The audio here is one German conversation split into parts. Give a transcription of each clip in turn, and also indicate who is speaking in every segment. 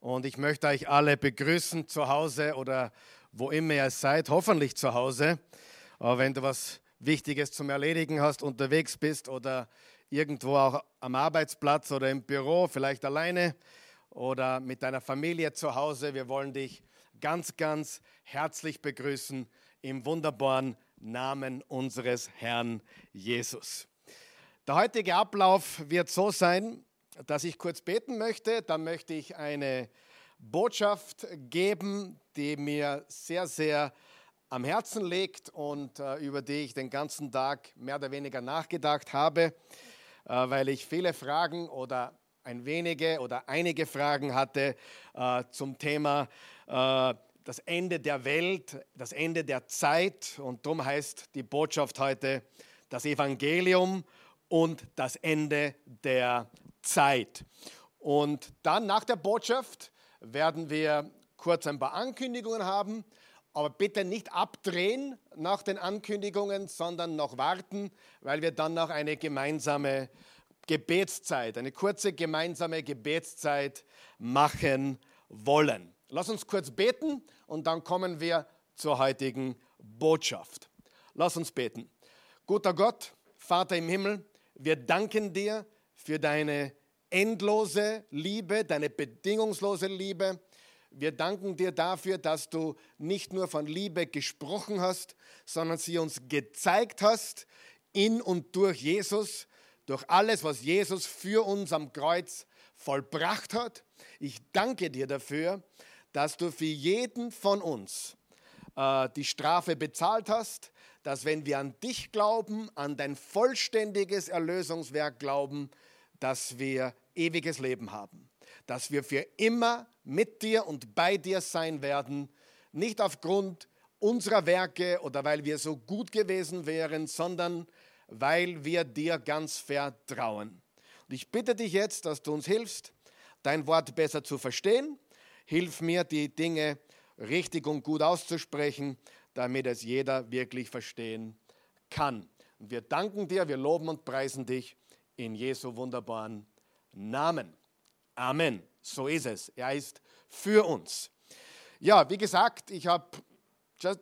Speaker 1: Und ich möchte euch alle begrüßen zu Hause oder wo immer ihr seid, hoffentlich zu Hause. Aber wenn du was Wichtiges zum Erledigen hast, unterwegs bist oder irgendwo auch am Arbeitsplatz oder im Büro, vielleicht alleine oder mit deiner Familie zu Hause, wir wollen dich ganz, ganz herzlich begrüßen im wunderbaren Namen unseres Herrn Jesus. Der heutige Ablauf wird so sein, dass ich kurz beten möchte. Dann möchte ich eine Botschaft geben, die mir sehr, sehr am Herzen liegt und äh, über die ich den ganzen Tag mehr oder weniger nachgedacht habe, äh, weil ich viele Fragen oder ein wenige oder einige Fragen hatte äh, zum Thema äh, das Ende der Welt, das Ende der Zeit. Und darum heißt die Botschaft heute das Evangelium und das Ende der Zeit. Und dann nach der Botschaft werden wir kurz ein paar Ankündigungen haben, aber bitte nicht abdrehen nach den Ankündigungen, sondern noch warten, weil wir dann noch eine gemeinsame Gebetszeit, eine kurze gemeinsame Gebetszeit machen wollen. Lass uns kurz beten und dann kommen wir zur heutigen Botschaft. Lass uns beten. Guter Gott, Vater im Himmel, wir danken dir für deine endlose Liebe, deine bedingungslose Liebe. Wir danken dir dafür, dass du nicht nur von Liebe gesprochen hast, sondern sie uns gezeigt hast in und durch Jesus, durch alles, was Jesus für uns am Kreuz vollbracht hat. Ich danke dir dafür, dass du für jeden von uns äh, die Strafe bezahlt hast, dass wenn wir an dich glauben, an dein vollständiges Erlösungswerk glauben, dass wir ewiges Leben haben, dass wir für immer mit dir und bei dir sein werden, nicht aufgrund unserer Werke oder weil wir so gut gewesen wären, sondern weil wir dir ganz vertrauen. Und ich bitte dich jetzt, dass du uns hilfst, dein Wort besser zu verstehen. Hilf mir, die Dinge richtig und gut auszusprechen, damit es jeder wirklich verstehen kann. Und wir danken dir, wir loben und preisen dich in Jesu wunderbaren Namen. Amen. So ist es. Er ist für uns. Ja, wie gesagt, ich habe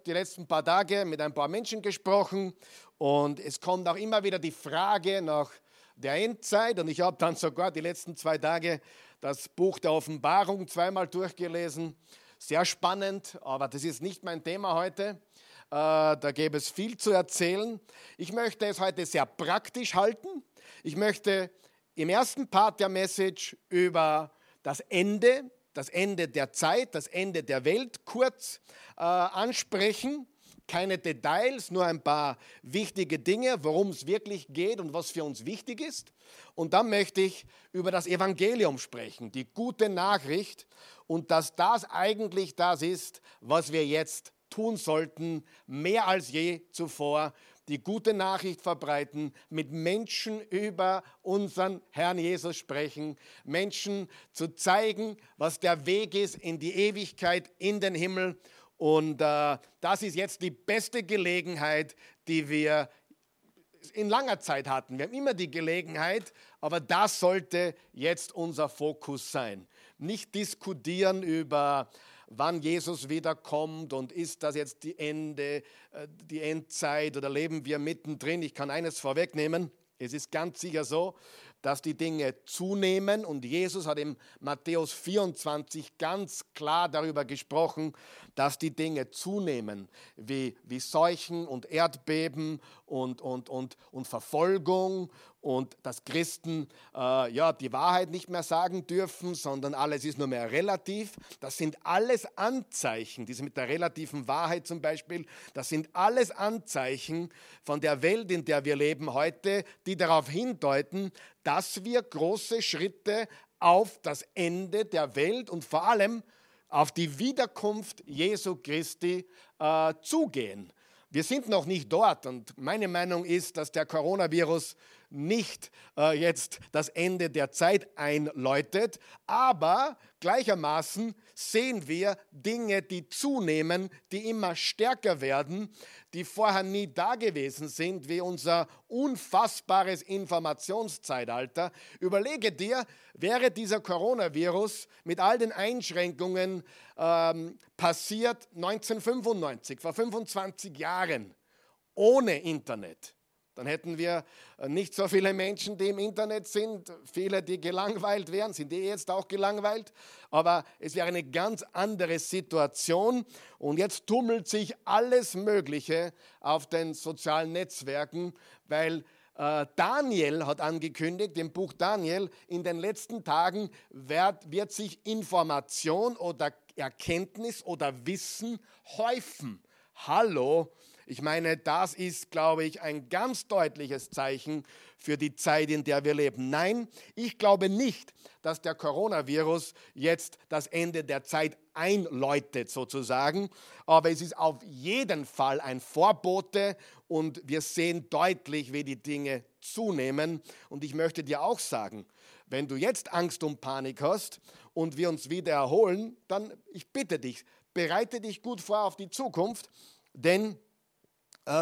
Speaker 1: die letzten paar Tage mit ein paar Menschen gesprochen und es kommt auch immer wieder die Frage nach der Endzeit und ich habe dann sogar die letzten zwei Tage das Buch der Offenbarung zweimal durchgelesen. Sehr spannend, aber das ist nicht mein Thema heute. Äh, da gäbe es viel zu erzählen. Ich möchte es heute sehr praktisch halten. Ich möchte im ersten Part der Message über das Ende, das Ende der Zeit, das Ende der Welt kurz äh, ansprechen. Keine Details, nur ein paar wichtige Dinge, worum es wirklich geht und was für uns wichtig ist. Und dann möchte ich über das Evangelium sprechen, die gute Nachricht und dass das eigentlich das ist, was wir jetzt tun sollten, mehr als je zuvor, die gute Nachricht verbreiten, mit Menschen über unseren Herrn Jesus sprechen, Menschen zu zeigen, was der Weg ist in die Ewigkeit, in den Himmel. Und äh, das ist jetzt die beste Gelegenheit, die wir in langer Zeit hatten. Wir haben immer die Gelegenheit, aber das sollte jetzt unser Fokus sein. Nicht diskutieren über wann Jesus wiederkommt und ist das jetzt die Ende, äh, die Endzeit oder leben wir mittendrin. Ich kann eines vorwegnehmen. Es ist ganz sicher so, dass die Dinge zunehmen und Jesus hat im Matthäus 24 ganz klar darüber gesprochen, dass die Dinge zunehmen, wie, wie Seuchen und Erdbeben und, und, und, und Verfolgung und dass Christen äh, ja, die Wahrheit nicht mehr sagen dürfen, sondern alles ist nur mehr relativ. Das sind alles Anzeichen, diese mit der relativen Wahrheit zum Beispiel, das sind alles Anzeichen von der Welt, in der wir leben heute, die darauf hindeuten, dass wir große Schritte auf das Ende der Welt und vor allem auf die Wiederkunft Jesu Christi äh, zugehen. Wir sind noch nicht dort und meine Meinung ist, dass der Coronavirus nicht äh, jetzt das Ende der Zeit einläutet, aber gleichermaßen sehen wir Dinge, die zunehmen, die immer stärker werden, die vorher nie da gewesen sind, wie unser unfassbares Informationszeitalter. Überlege dir, wäre dieser Coronavirus mit all den Einschränkungen ähm, passiert 1995, vor 25 Jahren, ohne Internet dann hätten wir äh, nicht so viele Menschen, die im Internet sind, viele, die gelangweilt wären, sind die jetzt auch gelangweilt, aber es wäre eine ganz andere Situation. Und jetzt tummelt sich alles Mögliche auf den sozialen Netzwerken, weil äh, Daniel hat angekündigt, im Buch Daniel, in den letzten Tagen wird, wird sich Information oder Erkenntnis oder Wissen häufen. Hallo, ich meine, das ist, glaube ich, ein ganz deutliches Zeichen für die Zeit, in der wir leben. Nein, ich glaube nicht, dass der Coronavirus jetzt das Ende der Zeit einläutet sozusagen, aber es ist auf jeden Fall ein Vorbote und wir sehen deutlich, wie die Dinge zunehmen. Und ich möchte dir auch sagen, wenn du jetzt Angst und Panik hast und wir uns wieder erholen, dann ich bitte dich, bereite dich gut vor auf die Zukunft, denn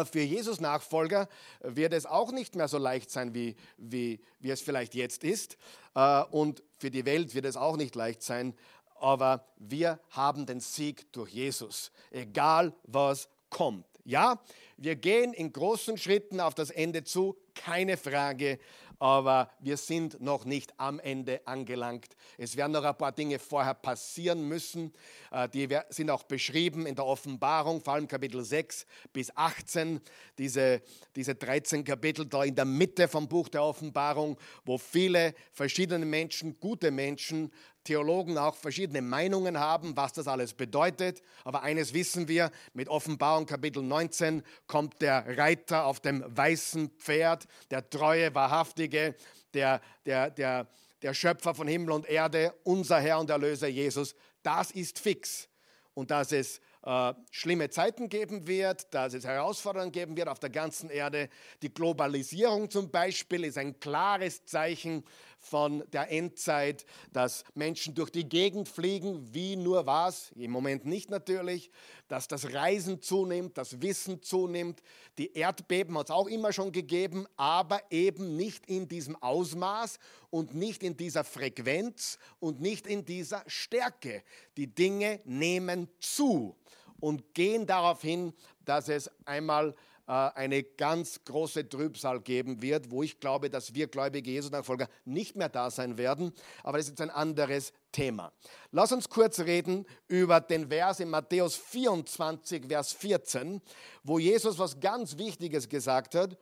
Speaker 1: für Jesus Nachfolger wird es auch nicht mehr so leicht sein, wie, wie, wie es vielleicht jetzt ist. Äh, und für die Welt wird es auch nicht leicht sein. Aber wir haben den Sieg durch Jesus, egal was kommt. Ja, wir gehen in großen Schritten auf das Ende zu, keine Frage aber wir sind noch nicht am Ende angelangt. Es werden noch ein paar Dinge vorher passieren müssen. Äh, die sind auch beschrieben in der Offenbarung, vor allem Kapitel 6 bis 18, diese, diese 13 Kapitel da in der Mitte vom Buch der Offenbarung, wo viele verschiedene Menschen, gute Menschen, Theologen auch verschiedene Meinungen haben, was das alles bedeutet. Aber eines wissen wir, mit Offenbarung Kapitel 19 kommt der Reiter auf dem weißen Pferd, der treue, wahrhaftige, der, der, der, der Schöpfer von Himmel und Erde, unser Herr und Erlöser Jesus. Das ist fix. Und dass es äh, schlimme Zeiten geben wird, dass es Herausforderungen geben wird auf der ganzen Erde. Die Globalisierung zum Beispiel ist ein klares Zeichen von der Endzeit, dass Menschen durch die Gegend fliegen, wie nur was, im Moment nicht natürlich, dass das Reisen zunimmt, das Wissen zunimmt. Die Erdbeben hat es auch immer schon gegeben, aber eben nicht in diesem Ausmaß und nicht in dieser Frequenz und nicht in dieser Stärke. Die Dinge nehmen zu und gehen darauf hin, dass es einmal eine ganz große Trübsal geben wird, wo ich glaube, dass wir gläubige Jesus-Nachfolger nicht mehr da sein werden. Aber das ist ein anderes Thema. Lass uns kurz reden über den Vers in Matthäus 24, Vers 14, wo Jesus was ganz Wichtiges gesagt hat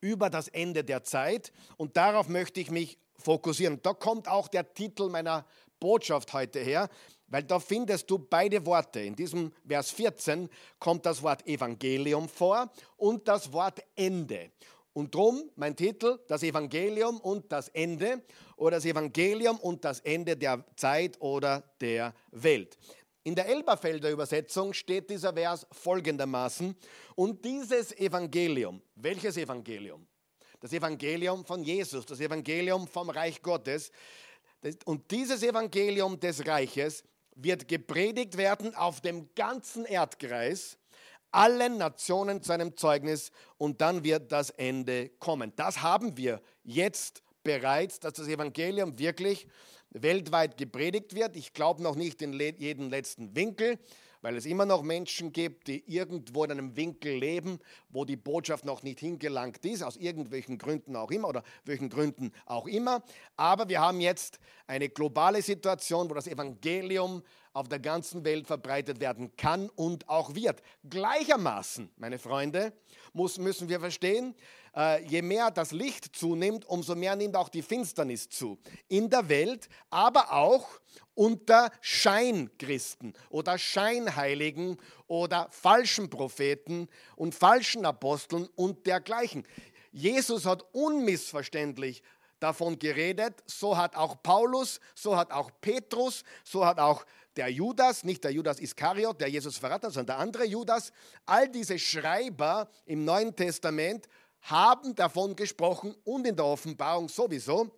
Speaker 1: über das Ende der Zeit. Und darauf möchte ich mich fokussieren. Da kommt auch der Titel meiner Botschaft heute her weil da findest du beide Worte. In diesem Vers 14 kommt das Wort Evangelium vor und das Wort Ende. Und drum mein Titel, das Evangelium und das Ende oder das Evangelium und das Ende der Zeit oder der Welt. In der Elberfelder Übersetzung steht dieser Vers folgendermaßen, und dieses Evangelium, welches Evangelium? Das Evangelium von Jesus, das Evangelium vom Reich Gottes. Und dieses Evangelium des Reiches wird gepredigt werden auf dem ganzen Erdkreis, allen Nationen zu einem Zeugnis und dann wird das Ende kommen. Das haben wir jetzt bereits, dass das Evangelium wirklich weltweit gepredigt wird. Ich glaube noch nicht in jeden letzten Winkel, weil es immer noch Menschen gibt, die irgendwo in einem Winkel leben, wo die Botschaft noch nicht hingelangt ist, aus irgendwelchen Gründen auch immer oder welchen Gründen auch immer. Aber wir haben jetzt eine globale Situation, wo das Evangelium auf der ganzen Welt verbreitet werden kann und auch wird. Gleichermaßen, meine Freunde, muss, müssen wir verstehen, äh, je mehr das Licht zunimmt, umso mehr nimmt auch die Finsternis zu. In der Welt, aber auch unter Scheinchristen oder Scheinheiligen oder falschen Propheten und falschen Aposteln und dergleichen. Jesus hat unmissverständlich davon geredet, so hat auch Paulus, so hat auch Petrus, so hat auch der Judas, nicht der Judas Iskariot, der Jesus verraten hat, sondern der andere Judas, all diese Schreiber im Neuen Testament haben davon gesprochen und in der Offenbarung sowieso,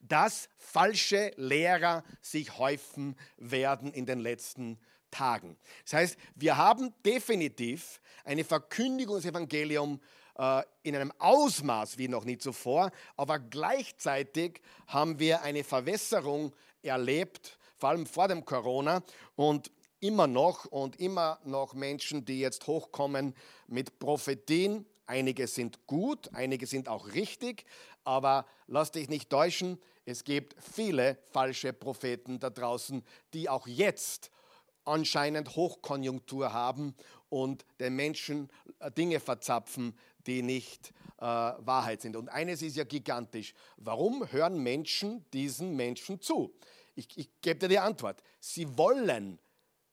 Speaker 1: dass falsche Lehrer sich häufen werden in den letzten Tagen. Das heißt, wir haben definitiv eine Verkündigung des Evangeliums äh, in einem Ausmaß wie noch nie zuvor, aber gleichzeitig haben wir eine Verwässerung erlebt, vor allem vor dem Corona und immer noch und immer noch Menschen, die jetzt hochkommen mit Prophetien. Einige sind gut, einige sind auch richtig, aber lass dich nicht täuschen, es gibt viele falsche Propheten da draußen, die auch jetzt anscheinend Hochkonjunktur haben und den Menschen äh, Dinge verzapfen, die nicht äh, Wahrheit sind. Und eines ist ja gigantisch. Warum hören Menschen diesen Menschen zu? Ich, ich gebe dir die Antwort. Sie wollen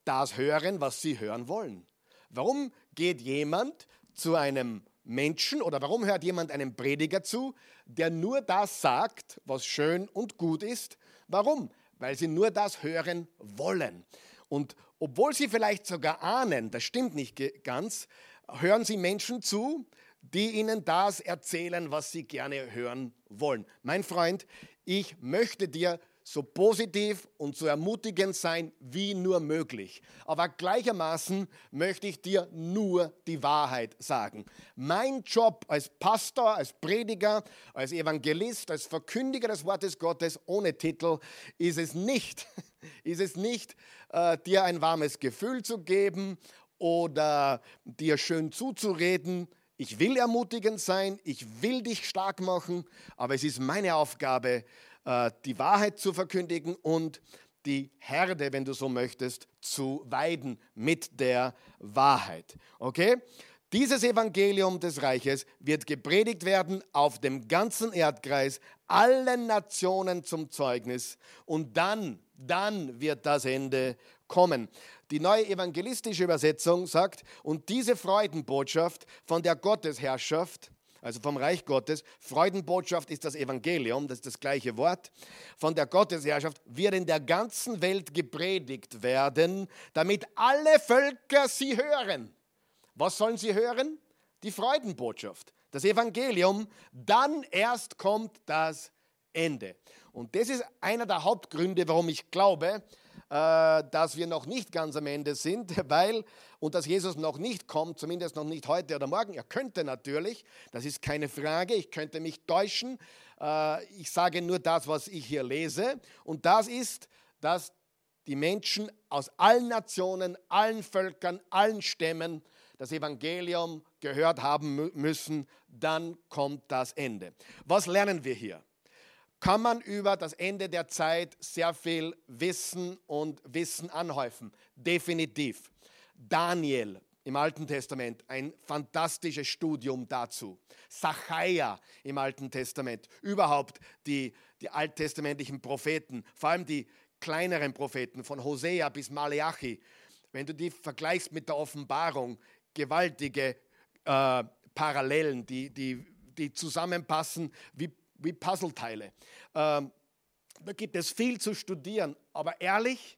Speaker 1: das hören, was sie hören wollen. Warum geht jemand zu einem Menschen oder warum hört jemand einem Prediger zu, der nur das sagt, was schön und gut ist? Warum? Weil sie nur das hören wollen. Und obwohl sie vielleicht sogar ahnen, das stimmt nicht ganz, hören sie Menschen zu, die ihnen das erzählen, was sie gerne hören wollen. Mein Freund, ich möchte dir so positiv und so ermutigend sein wie nur möglich. Aber gleichermaßen möchte ich dir nur die Wahrheit sagen. Mein Job als Pastor, als Prediger, als Evangelist, als Verkündiger des Wortes Gottes ohne Titel ist es nicht, ist es nicht, äh, dir ein warmes Gefühl zu geben oder dir schön zuzureden, ich will ermutigend sein, ich will dich stark machen, aber es ist meine Aufgabe, die Wahrheit zu verkündigen und die Herde, wenn du so möchtest, zu weiden mit der Wahrheit. Okay? Dieses Evangelium des Reiches wird gepredigt werden auf dem ganzen Erdkreis, allen Nationen zum Zeugnis und dann, dann wird das Ende kommen. Die neue evangelistische Übersetzung sagt, und diese Freudenbotschaft von der Gottesherrschaft, also vom Reich Gottes, Freudenbotschaft ist das Evangelium, das ist das gleiche Wort, von der Gottesherrschaft wird in der ganzen Welt gepredigt werden, damit alle Völker sie hören. Was sollen sie hören? Die Freudenbotschaft, das Evangelium, dann erst kommt das Ende. Und das ist einer der Hauptgründe, warum ich glaube, dass wir noch nicht ganz am Ende sind, weil und dass Jesus noch nicht kommt, zumindest noch nicht heute oder morgen. Er könnte natürlich, das ist keine Frage, ich könnte mich täuschen. Äh, ich sage nur das, was ich hier lese. Und das ist, dass die Menschen aus allen Nationen, allen Völkern, allen Stämmen das Evangelium gehört haben müssen, dann kommt das Ende. Was lernen wir hier? Kann man über das Ende der Zeit sehr viel Wissen und Wissen anhäufen. Definitiv. Daniel im Alten Testament, ein fantastisches Studium dazu. Sacharja im Alten Testament, überhaupt die, die alttestamentlichen Propheten, vor allem die kleineren Propheten von Hosea bis Maleachi, wenn du die vergleichst mit der Offenbarung, gewaltige äh, Parallelen, die, die, die zusammenpassen wie wie Puzzleteile. Ähm, da gibt es viel zu studieren, aber ehrlich,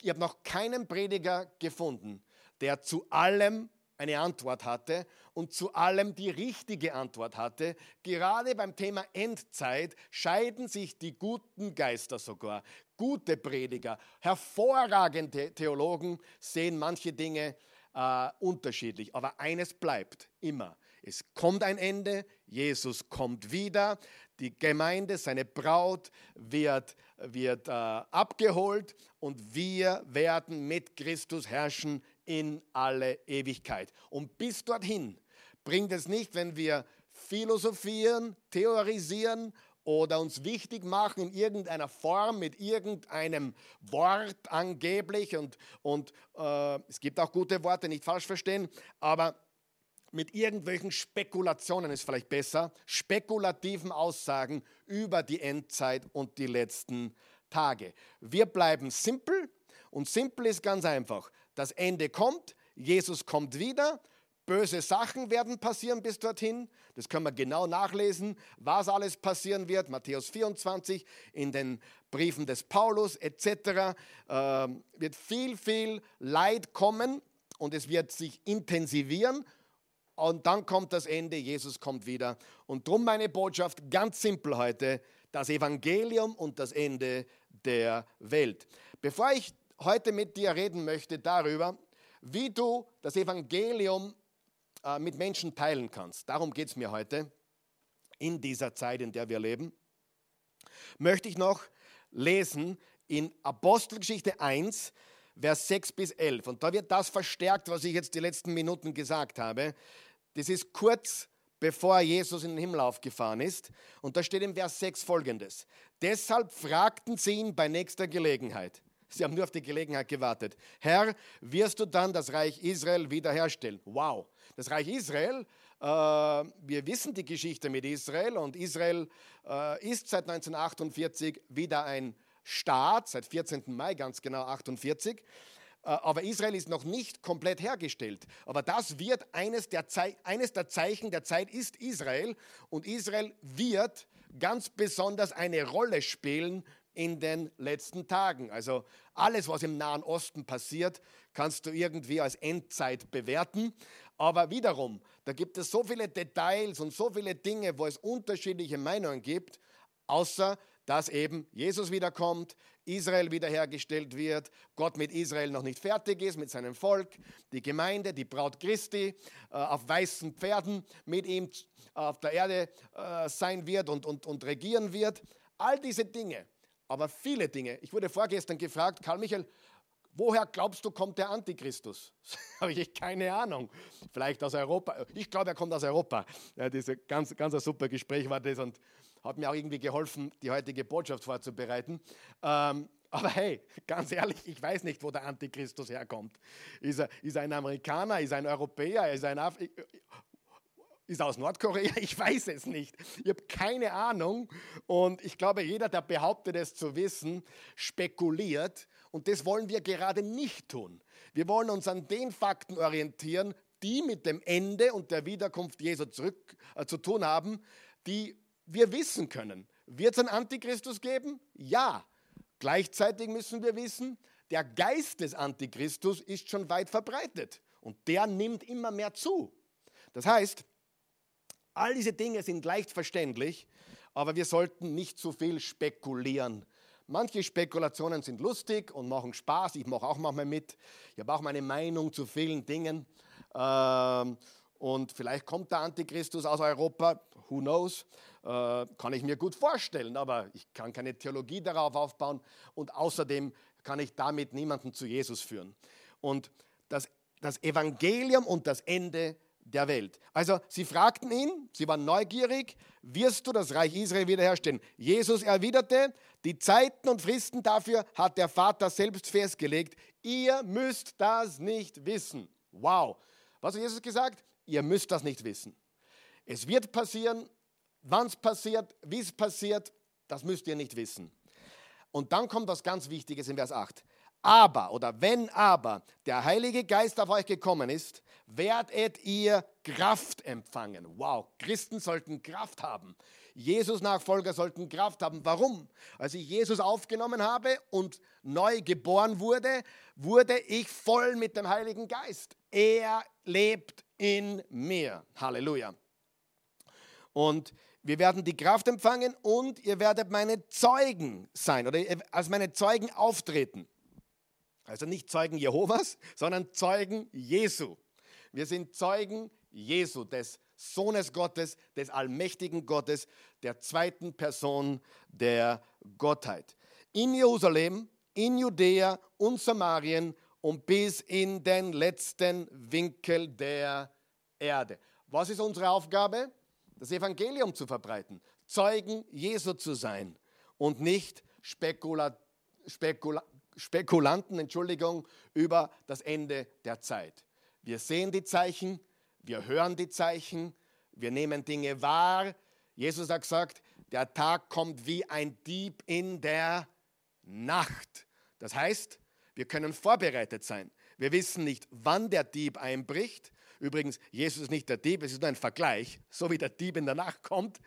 Speaker 1: ich habe noch keinen Prediger gefunden, der zu allem eine Antwort hatte und zu allem die richtige Antwort hatte. Gerade beim Thema Endzeit scheiden sich die guten Geister sogar. Gute Prediger, hervorragende Theologen sehen manche Dinge äh, unterschiedlich. Aber eines bleibt immer. Es kommt ein Ende, Jesus kommt wieder, die Gemeinde, seine Braut wird, wird äh, abgeholt und wir werden mit Christus herrschen in alle Ewigkeit. Und bis dorthin bringt es nicht, wenn wir philosophieren, theorisieren oder uns wichtig machen in irgendeiner Form mit irgendeinem Wort angeblich und, und äh, es gibt auch gute Worte, nicht falsch verstehen, aber mit irgendwelchen Spekulationen ist vielleicht besser, spekulativen Aussagen über die Endzeit und die letzten Tage. Wir bleiben simpel und simpel ist ganz einfach. Das Ende kommt, Jesus kommt wieder, böse Sachen werden passieren bis dorthin. Das können wir genau nachlesen, was alles passieren wird. Matthäus 24, in den Briefen des Paulus etc. Äh, wird viel, viel Leid kommen und es wird sich intensivieren und dann kommt das Ende, Jesus kommt wieder. Und drum meine Botschaft ganz simpel heute, das Evangelium und das Ende der Welt. Bevor ich heute mit dir reden möchte darüber, wie du das Evangelium äh, mit Menschen teilen kannst, darum geht es mir heute, in dieser Zeit, in der wir leben, möchte ich noch lesen in Apostelgeschichte 1, Vers 6 bis 11. Und da wird das verstärkt, was ich jetzt die letzten Minuten gesagt habe. Das ist kurz bevor Jesus in den Himmel aufgefahren ist. Und da steht im Vers 6 folgendes. Deshalb fragten sie ihn bei nächster Gelegenheit. Sie haben nur auf die Gelegenheit gewartet. Herr, wirst du dann das Reich Israel wiederherstellen? Wow. Das Reich Israel, äh, wir wissen die Geschichte mit Israel und Israel äh, ist seit 1948 wieder ein Staat, seit 14. Mai ganz genau 48. Äh, aber Israel ist noch nicht komplett hergestellt. Aber das wird eines der, eines der Zeichen der Zeit ist Israel. Und Israel wird ganz besonders eine Rolle spielen in den letzten Tagen. Also alles, was im Nahen Osten passiert, kannst du irgendwie als Endzeit bewerten. Aber wiederum, da gibt es so viele Details und so viele Dinge, wo es unterschiedliche Meinungen gibt, außer dass eben Jesus wiederkommt, Israel wiederhergestellt wird, Gott mit Israel noch nicht fertig ist, mit seinem Volk, die Gemeinde, die Braut Christi äh, auf weißen Pferden mit ihm auf der Erde äh, sein wird und, und, und regieren wird. All diese Dinge, aber viele Dinge. Ich wurde vorgestern gefragt, Karl Michael, woher glaubst du, kommt der Antichristus? Habe ich keine Ahnung. Vielleicht aus Europa. Ich glaube, er kommt aus Europa. Ja, diese ganz, ganz ein super Gespräch war das und hat mir auch irgendwie geholfen, die heutige Botschaft vorzubereiten. Ähm, aber hey, ganz ehrlich, ich weiß nicht, wo der Antichristus herkommt. Ist er, ist er ein Amerikaner, ist er ein Europäer, ist er ein Af ist aus Nordkorea? Ich weiß es nicht. Ich habe keine Ahnung. Und ich glaube, jeder, der behauptet, es zu wissen, spekuliert. Und das wollen wir gerade nicht tun. Wir wollen uns an den Fakten orientieren, die mit dem Ende und der Wiederkunft Jesu zurück äh, zu tun haben, die wir wissen können. Wird es einen Antichristus geben? Ja. Gleichzeitig müssen wir wissen, der Geist des Antichristus ist schon weit verbreitet und der nimmt immer mehr zu. Das heißt, all diese Dinge sind leicht verständlich, aber wir sollten nicht zu viel spekulieren. Manche Spekulationen sind lustig und machen Spaß. Ich mache auch manchmal mit. Ich habe auch meine Meinung zu vielen Dingen. Ähm, und vielleicht kommt der Antichristus aus Europa, who knows, äh, kann ich mir gut vorstellen, aber ich kann keine Theologie darauf aufbauen und außerdem kann ich damit niemanden zu Jesus führen. Und das, das Evangelium und das Ende der Welt. Also sie fragten ihn, sie waren neugierig, wirst du das Reich Israel wiederherstellen? Jesus erwiderte, die Zeiten und Fristen dafür hat der Vater selbst festgelegt. Ihr müsst das nicht wissen. Wow. Was hat Jesus gesagt? ihr müsst das nicht wissen. Es wird passieren, wann es passiert, wie es passiert, das müsst ihr nicht wissen. Und dann kommt was ganz Wichtiges in Vers 8. Aber oder wenn aber der Heilige Geist auf euch gekommen ist, werdet ihr Kraft empfangen. Wow, Christen sollten Kraft haben. Jesus-Nachfolger sollten Kraft haben. Warum? Als ich Jesus aufgenommen habe und neu geboren wurde, wurde ich voll mit dem Heiligen Geist. Er lebt in mir. Halleluja. Und wir werden die Kraft empfangen und ihr werdet meine Zeugen sein oder als meine Zeugen auftreten. Also nicht Zeugen Jehovas, sondern Zeugen Jesu. Wir sind Zeugen Jesu, des Sohnes Gottes, des allmächtigen Gottes, der zweiten Person der Gottheit. In Jerusalem, in Judäa und Samarien und bis in den letzten Winkel der Erde. Was ist unsere Aufgabe? Das Evangelium zu verbreiten, Zeugen Jesu zu sein und nicht Spekula, Spekula, Spekulanten, Entschuldigung, über das Ende der Zeit. Wir sehen die Zeichen, wir hören die Zeichen, wir nehmen Dinge wahr. Jesus hat gesagt, der Tag kommt wie ein Dieb in der Nacht. Das heißt, wir können vorbereitet sein. Wir wissen nicht, wann der Dieb einbricht. Übrigens, Jesus ist nicht der Dieb, es ist nur ein Vergleich. So wie der Dieb in der Nacht kommt,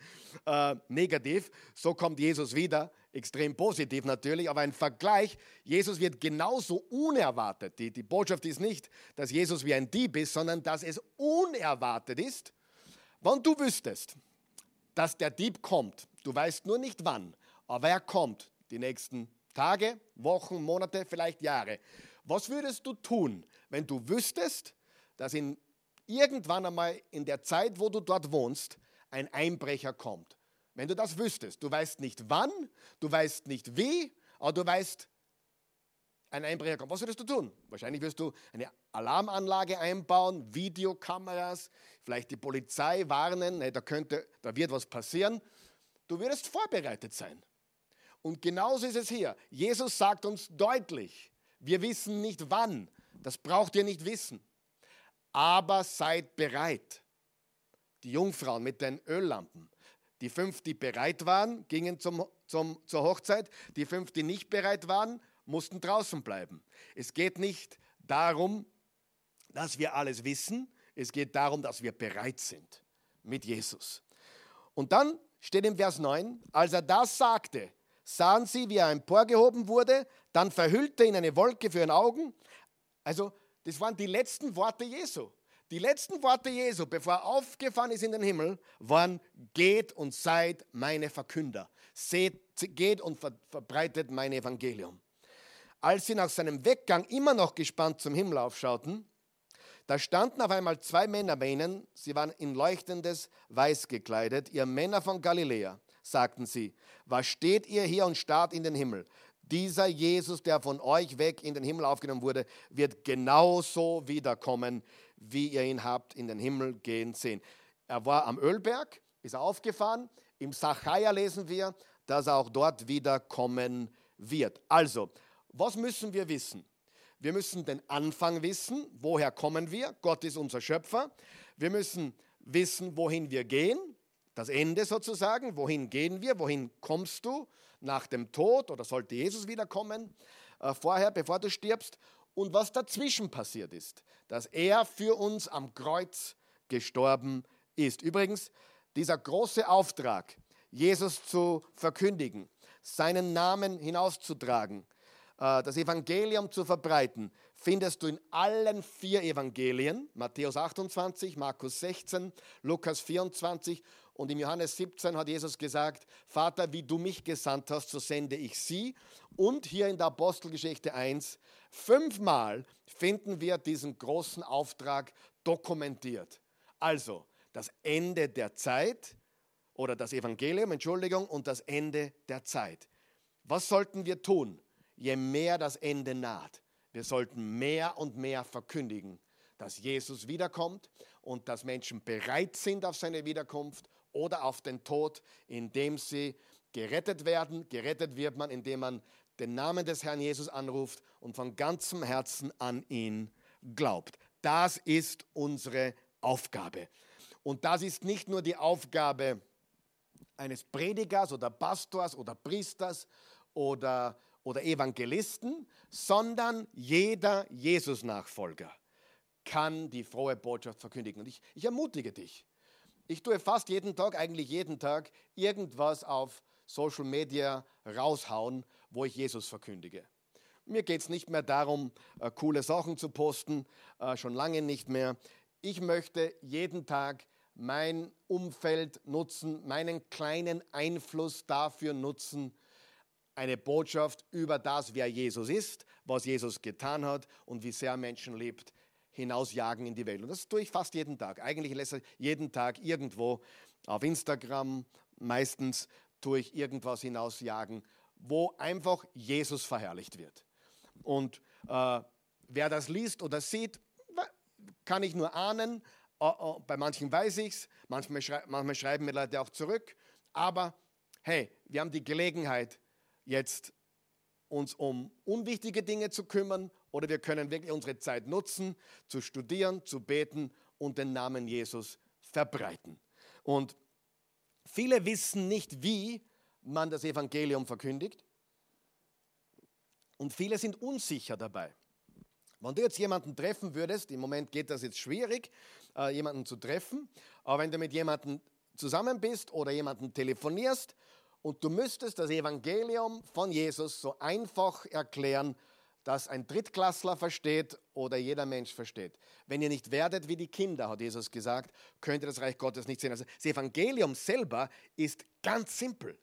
Speaker 1: äh, negativ, so kommt Jesus wieder, extrem positiv natürlich, aber ein Vergleich. Jesus wird genauso unerwartet. Die, die Botschaft ist nicht, dass Jesus wie ein Dieb ist, sondern dass es unerwartet ist. Wenn du wüsstest, dass der Dieb kommt, du weißt nur nicht wann, aber er kommt die nächsten Tage, Wochen, Monate, vielleicht Jahre. Was würdest du tun, wenn du wüsstest, dass in irgendwann einmal in der Zeit, wo du dort wohnst, ein Einbrecher kommt? Wenn du das wüsstest, du weißt nicht wann, du weißt nicht wie, aber du weißt, ein Einbrecher kommt. Was würdest du tun? Wahrscheinlich wirst du eine Alarmanlage einbauen, Videokameras, vielleicht die Polizei warnen, da, könnte, da wird was passieren. Du würdest vorbereitet sein. Und genauso ist es hier. Jesus sagt uns deutlich, wir wissen nicht wann, das braucht ihr nicht wissen, aber seid bereit. Die Jungfrauen mit den Öllampen, die fünf, die bereit waren, gingen zum, zum, zur Hochzeit, die fünf, die nicht bereit waren, mussten draußen bleiben. Es geht nicht darum, dass wir alles wissen, es geht darum, dass wir bereit sind mit Jesus. Und dann steht im Vers 9, als er das sagte, sahen sie, wie er emporgehoben wurde, dann verhüllte ihn eine Wolke für ihren Augen. Also, das waren die letzten Worte Jesu. Die letzten Worte Jesu, bevor er aufgefahren ist in den Himmel, waren: Geht und seid meine Verkünder. Seht, geht und verbreitet mein Evangelium. Als sie nach seinem Weggang immer noch gespannt zum Himmel aufschauten, da standen auf einmal zwei Männer bei ihnen, sie waren in leuchtendes Weiß gekleidet, ihr Männer von Galiläa sagten sie, was steht ihr hier und starrt in den Himmel? Dieser Jesus, der von euch weg in den Himmel aufgenommen wurde, wird genauso wiederkommen, wie ihr ihn habt in den Himmel gehen sehen. Er war am Ölberg, ist aufgefahren. Im Sacharja lesen wir, dass er auch dort wiederkommen wird. Also, was müssen wir wissen? Wir müssen den Anfang wissen, woher kommen wir? Gott ist unser Schöpfer. Wir müssen wissen, wohin wir gehen das Ende sozusagen. Wohin gehen wir? Wohin kommst du nach dem Tod oder sollte Jesus wiederkommen äh, vorher, bevor du stirbst? Und was dazwischen passiert ist, dass er für uns am Kreuz gestorben ist. Übrigens, dieser große Auftrag, Jesus zu verkündigen, seinen Namen hinauszutragen, äh, das Evangelium zu verbreiten, findest du in allen vier Evangelien, Matthäus 28, Markus 16, Lukas 24 und im Johannes 17 hat Jesus gesagt, Vater, wie du mich gesandt hast, so sende ich sie. Und hier in der Apostelgeschichte 1, fünfmal finden wir diesen großen Auftrag dokumentiert. Also das Ende der Zeit oder das Evangelium, Entschuldigung, und das Ende der Zeit. Was sollten wir tun, je mehr das Ende naht? Wir sollten mehr und mehr verkündigen, dass Jesus wiederkommt und dass Menschen bereit sind auf seine Wiederkunft oder auf den Tod, indem sie gerettet werden. Gerettet wird man, indem man den Namen des Herrn Jesus anruft und von ganzem Herzen an ihn glaubt. Das ist unsere Aufgabe. Und das ist nicht nur die Aufgabe eines Predigers oder Pastors oder Priesters oder, oder Evangelisten, sondern jeder Jesus-Nachfolger kann die frohe Botschaft verkündigen. Und ich, ich ermutige dich, ich tue fast jeden Tag, eigentlich jeden Tag, irgendwas auf Social Media raushauen, wo ich Jesus verkündige. Mir geht es nicht mehr darum, äh, coole Sachen zu posten, äh, schon lange nicht mehr. Ich möchte jeden Tag mein Umfeld nutzen, meinen kleinen Einfluss dafür nutzen, eine Botschaft über das, wer Jesus ist, was Jesus getan hat und wie sehr Menschen liebt, hinausjagen in die Welt. Und das tue ich fast jeden Tag. Eigentlich lässt ich jeden Tag irgendwo auf Instagram, meistens tue ich irgendwas hinausjagen, wo einfach Jesus verherrlicht wird. Und äh, wer das liest oder sieht, kann ich nur ahnen. Uh, uh, bei manchen weiß ich es, manchmal, schrei manchmal schreiben mir Leute auch zurück. Aber hey, wir haben die Gelegenheit, jetzt uns um unwichtige Dinge zu kümmern oder wir können wirklich unsere Zeit nutzen, zu studieren, zu beten und den Namen Jesus verbreiten. Und viele wissen nicht, wie man das Evangelium verkündigt. Und viele sind unsicher dabei. Wenn du jetzt jemanden treffen würdest, im Moment geht das jetzt schwierig, äh, jemanden zu treffen, aber wenn du mit jemandem zusammen bist oder jemanden telefonierst und du müsstest das Evangelium von Jesus so einfach erklären, dass ein Drittklassler versteht oder jeder Mensch versteht. Wenn ihr nicht werdet wie die Kinder, hat Jesus gesagt, könnt ihr das Reich Gottes nicht sehen. Also das Evangelium selber ist ganz simpel.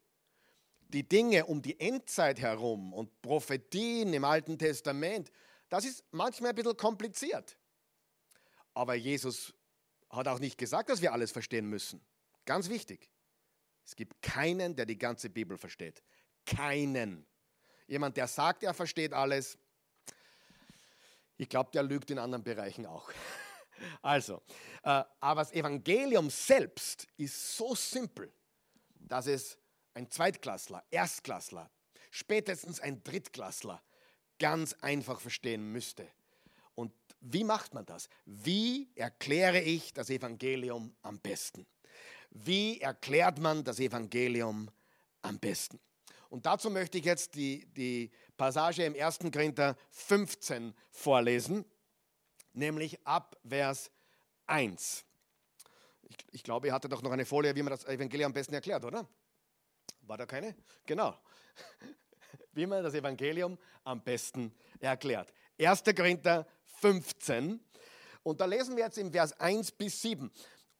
Speaker 1: Die Dinge um die Endzeit herum und Prophetien im Alten Testament, das ist manchmal ein bisschen kompliziert. Aber Jesus hat auch nicht gesagt, dass wir alles verstehen müssen. Ganz wichtig. Es gibt keinen, der die ganze Bibel versteht. Keinen. Jemand, der sagt, er versteht alles, ich glaube, der lügt in anderen Bereichen auch. Also, äh, aber das Evangelium selbst ist so simpel, dass es ein Zweitklassler, Erstklassler, spätestens ein Drittklassler ganz einfach verstehen müsste. Und wie macht man das? Wie erkläre ich das Evangelium am besten? Wie erklärt man das Evangelium am besten? Und dazu möchte ich jetzt die, die Passage im 1. Korinther 15 vorlesen, nämlich ab Vers 1. Ich, ich glaube, ihr hattet doch noch eine Folie, wie man das Evangelium am besten erklärt, oder? War da keine? Genau. Wie man das Evangelium am besten erklärt. 1. Korinther 15. Und da lesen wir jetzt im Vers 1 bis 7.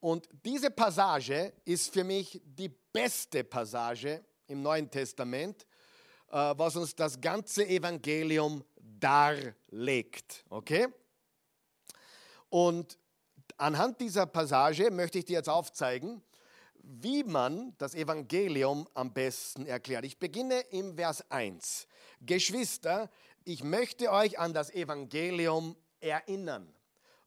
Speaker 1: Und diese Passage ist für mich die beste Passage im Neuen Testament, äh, was uns das ganze Evangelium darlegt. Okay? Und anhand dieser Passage möchte ich dir jetzt aufzeigen, wie man das Evangelium am besten erklärt. Ich beginne im Vers 1. Geschwister, ich möchte euch an das Evangelium erinnern.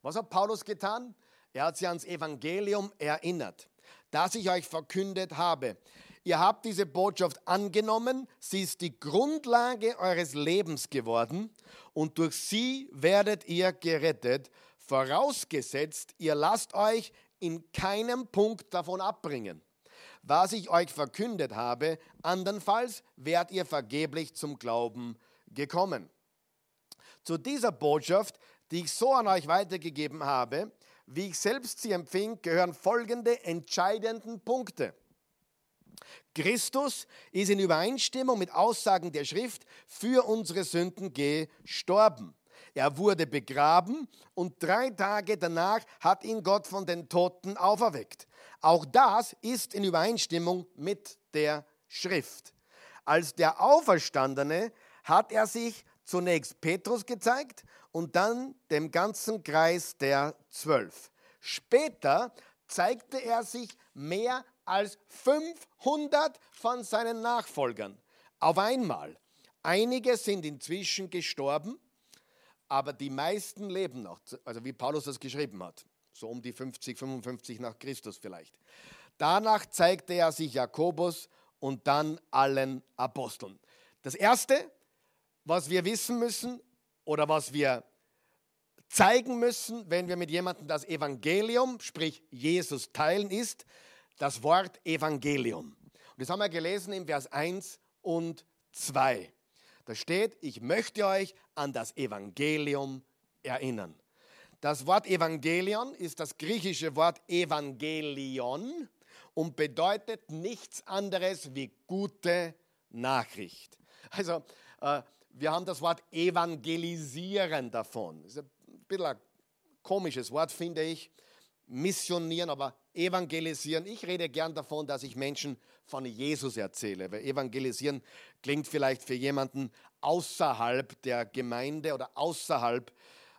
Speaker 1: Was hat Paulus getan? Er hat sie ans Evangelium erinnert, das ich euch verkündet habe. Ihr habt diese Botschaft angenommen, sie ist die Grundlage eures Lebens geworden und durch sie werdet ihr gerettet, vorausgesetzt, ihr lasst euch in keinem Punkt davon abbringen. Was ich euch verkündet habe, andernfalls wärt ihr vergeblich zum Glauben gekommen. Zu dieser Botschaft, die ich so an euch weitergegeben habe, wie ich selbst sie empfing, gehören folgende entscheidenden Punkte. Christus ist in Übereinstimmung mit Aussagen der Schrift für unsere Sünden gestorben. Er wurde begraben und drei Tage danach hat ihn Gott von den Toten auferweckt. Auch das ist in Übereinstimmung mit der Schrift. Als der Auferstandene hat er sich zunächst Petrus gezeigt und dann dem ganzen Kreis der Zwölf. Später zeigte er sich mehr als 500 von seinen Nachfolgern auf einmal. Einige sind inzwischen gestorben, aber die meisten leben noch, also wie Paulus das geschrieben hat, so um die 50, 55 nach Christus vielleicht. Danach zeigte er sich Jakobus und dann allen Aposteln. Das Erste, was wir wissen müssen oder was wir zeigen müssen, wenn wir mit jemandem das Evangelium, sprich Jesus, teilen, ist, das Wort Evangelium. Und das haben wir gelesen im Vers 1 und 2. Da steht, ich möchte euch an das Evangelium erinnern. Das Wort Evangelion ist das griechische Wort Evangelion und bedeutet nichts anderes wie gute Nachricht. Also, äh, wir haben das Wort evangelisieren davon. Das ist ein bisschen ein komisches Wort, finde ich missionieren, aber evangelisieren. Ich rede gern davon, dass ich Menschen von Jesus erzähle, weil evangelisieren klingt vielleicht für jemanden außerhalb der Gemeinde oder außerhalb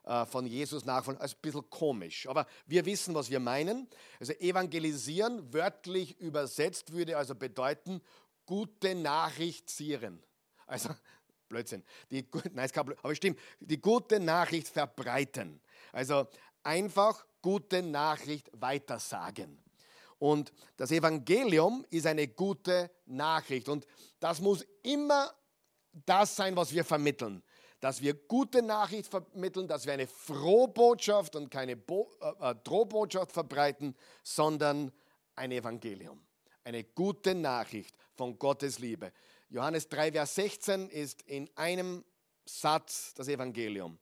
Speaker 1: äh, von Jesus nachfolgen als ein bisschen komisch. Aber wir wissen, was wir meinen. Also evangelisieren, wörtlich übersetzt, würde also bedeuten, gute Nachricht zieren. Also Blödsinn. Die, nein, aber stimmt, die gute Nachricht verbreiten. Also einfach gute Nachricht weitersagen. Und das Evangelium ist eine gute Nachricht. Und das muss immer das sein, was wir vermitteln. Dass wir gute Nachricht vermitteln, dass wir eine Frohbotschaft und keine Bo äh, äh Drohbotschaft verbreiten, sondern ein Evangelium. Eine gute Nachricht von Gottes Liebe. Johannes 3, Vers 16 ist in einem Satz das Evangelium.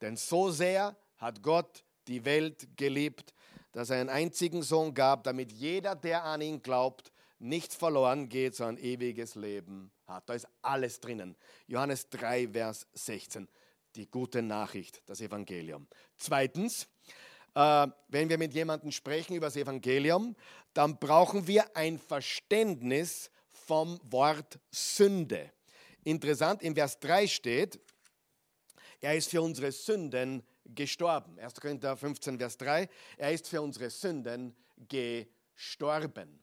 Speaker 1: Denn so sehr hat Gott die Welt geliebt, dass er einen einzigen Sohn gab, damit jeder, der an ihn glaubt, nicht verloren geht, sondern ewiges Leben hat. Da ist alles drinnen. Johannes 3, Vers 16. Die gute Nachricht, das Evangelium. Zweitens, äh, wenn wir mit jemandem sprechen über das Evangelium, dann brauchen wir ein Verständnis vom Wort Sünde. Interessant, im Vers 3 steht, er ist für unsere Sünden gestorben. 1. Korinther 15, Vers 3, er ist für unsere Sünden gestorben.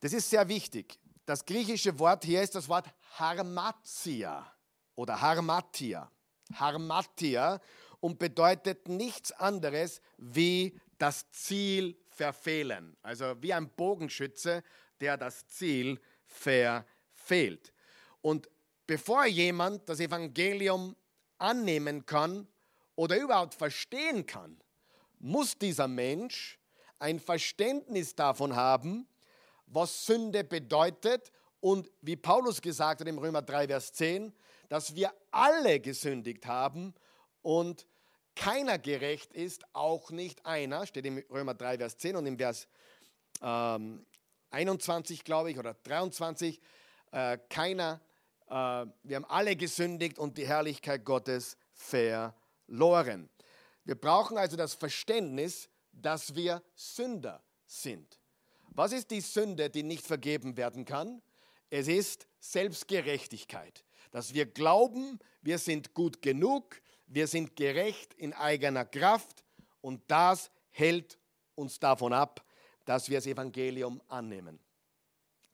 Speaker 1: Das ist sehr wichtig. Das griechische Wort hier ist das Wort Harmatia oder Harmatia. Harmatia und bedeutet nichts anderes wie das Ziel verfehlen. Also wie ein Bogenschütze, der das Ziel verfehlt. Und bevor jemand das Evangelium annehmen kann oder überhaupt verstehen kann, muss dieser Mensch ein Verständnis davon haben, was Sünde bedeutet und wie Paulus gesagt hat im Römer 3, Vers 10, dass wir alle gesündigt haben und keiner gerecht ist, auch nicht einer, steht im Römer 3, Vers 10 und im Vers ähm, 21, glaube ich, oder 23, äh, keiner, äh, wir haben alle gesündigt und die Herrlichkeit Gottes verloren. Wir brauchen also das Verständnis, dass wir Sünder sind. Was ist die Sünde, die nicht vergeben werden kann? Es ist Selbstgerechtigkeit. Dass wir glauben, wir sind gut genug, wir sind gerecht in eigener Kraft und das hält uns davon ab, dass wir das Evangelium annehmen.